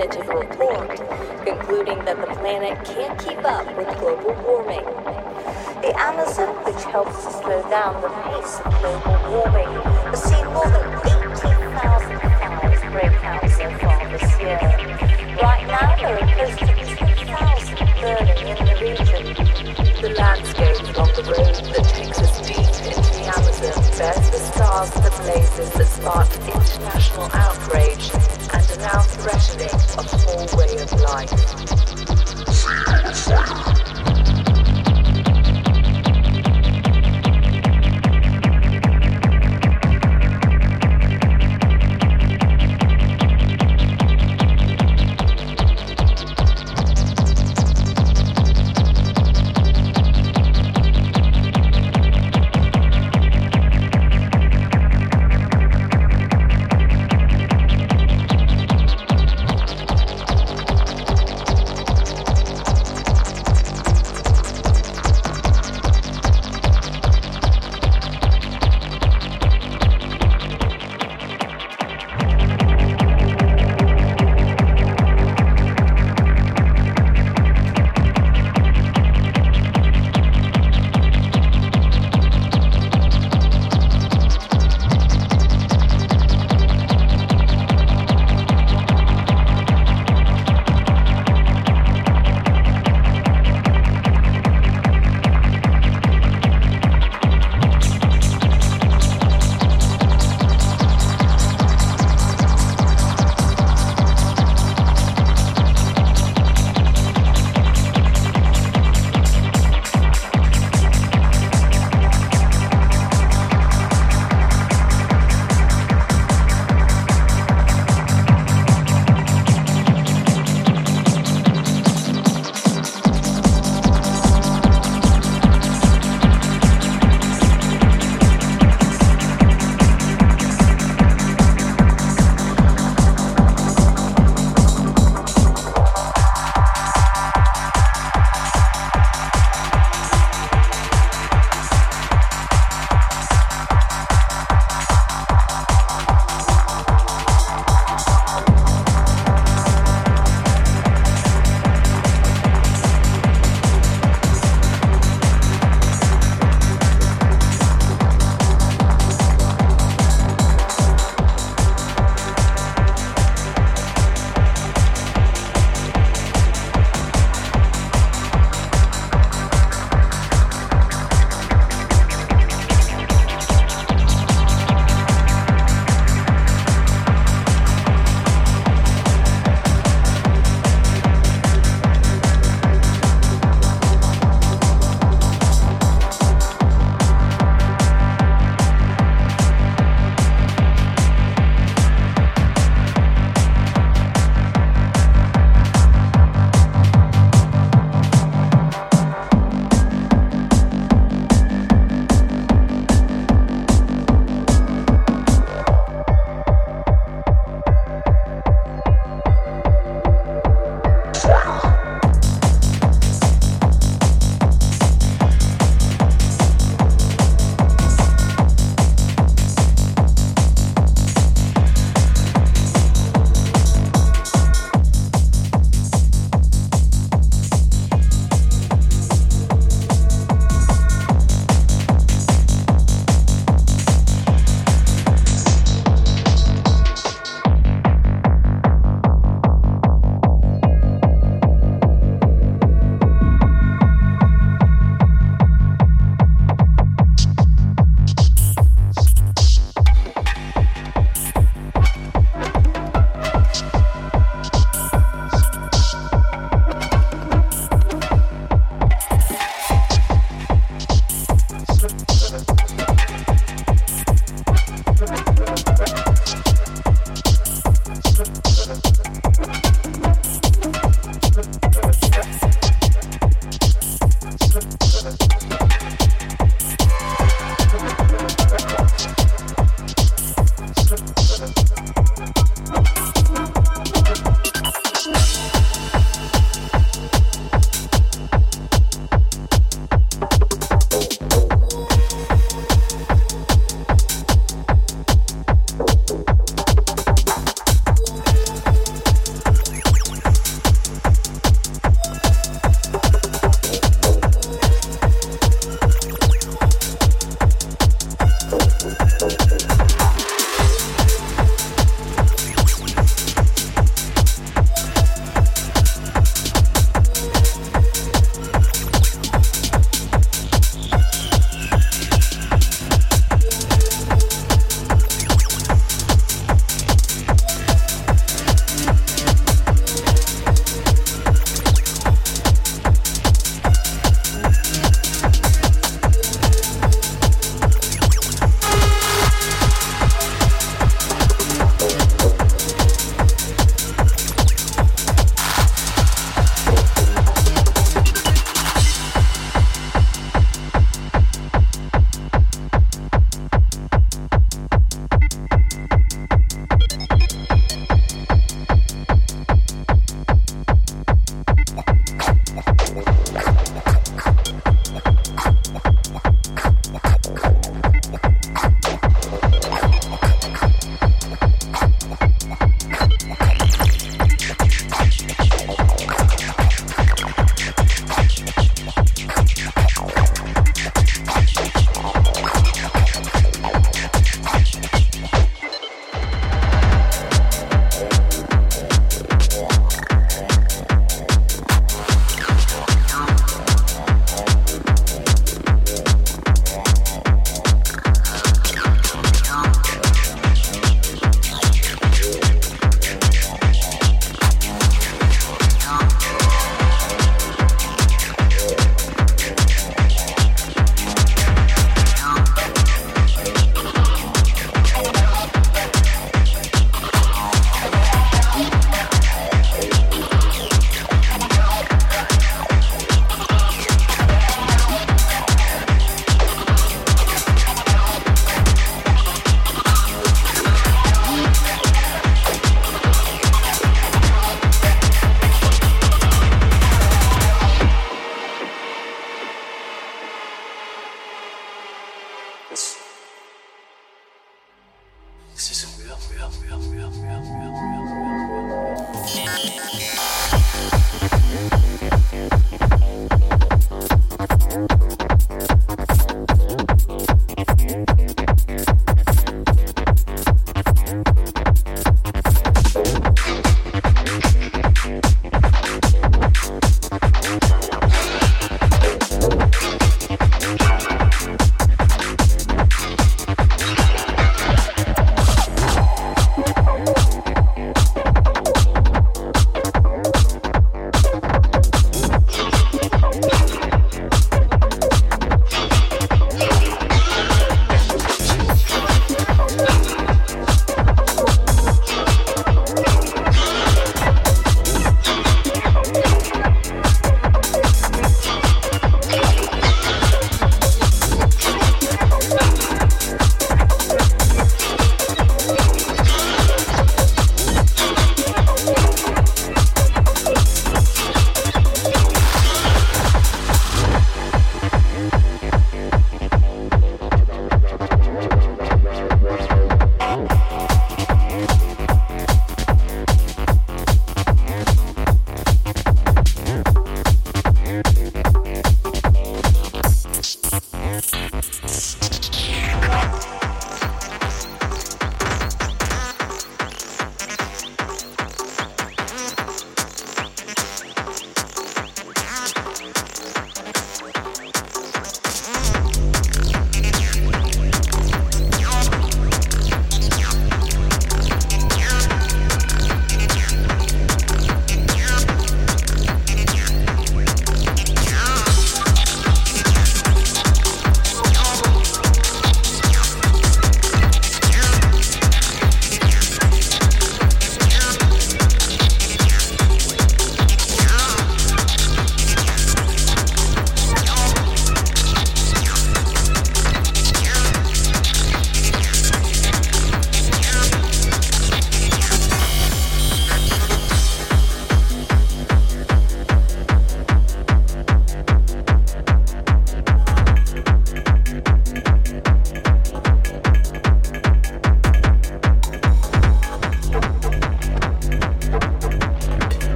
definitive report, concluding that the planet can't keep up with global warming. The Amazon, which helps to slow down the pace of global warming, has seen more than 18,000 fires break out so far this year. Right now, there are close to 2,000 burning in the region. The landscape along the road that takes us deep into the Amazon bears the stars and the blazes that sparked international outrage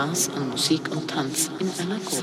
Spaß an Musik und Tanz in einer Gruppe.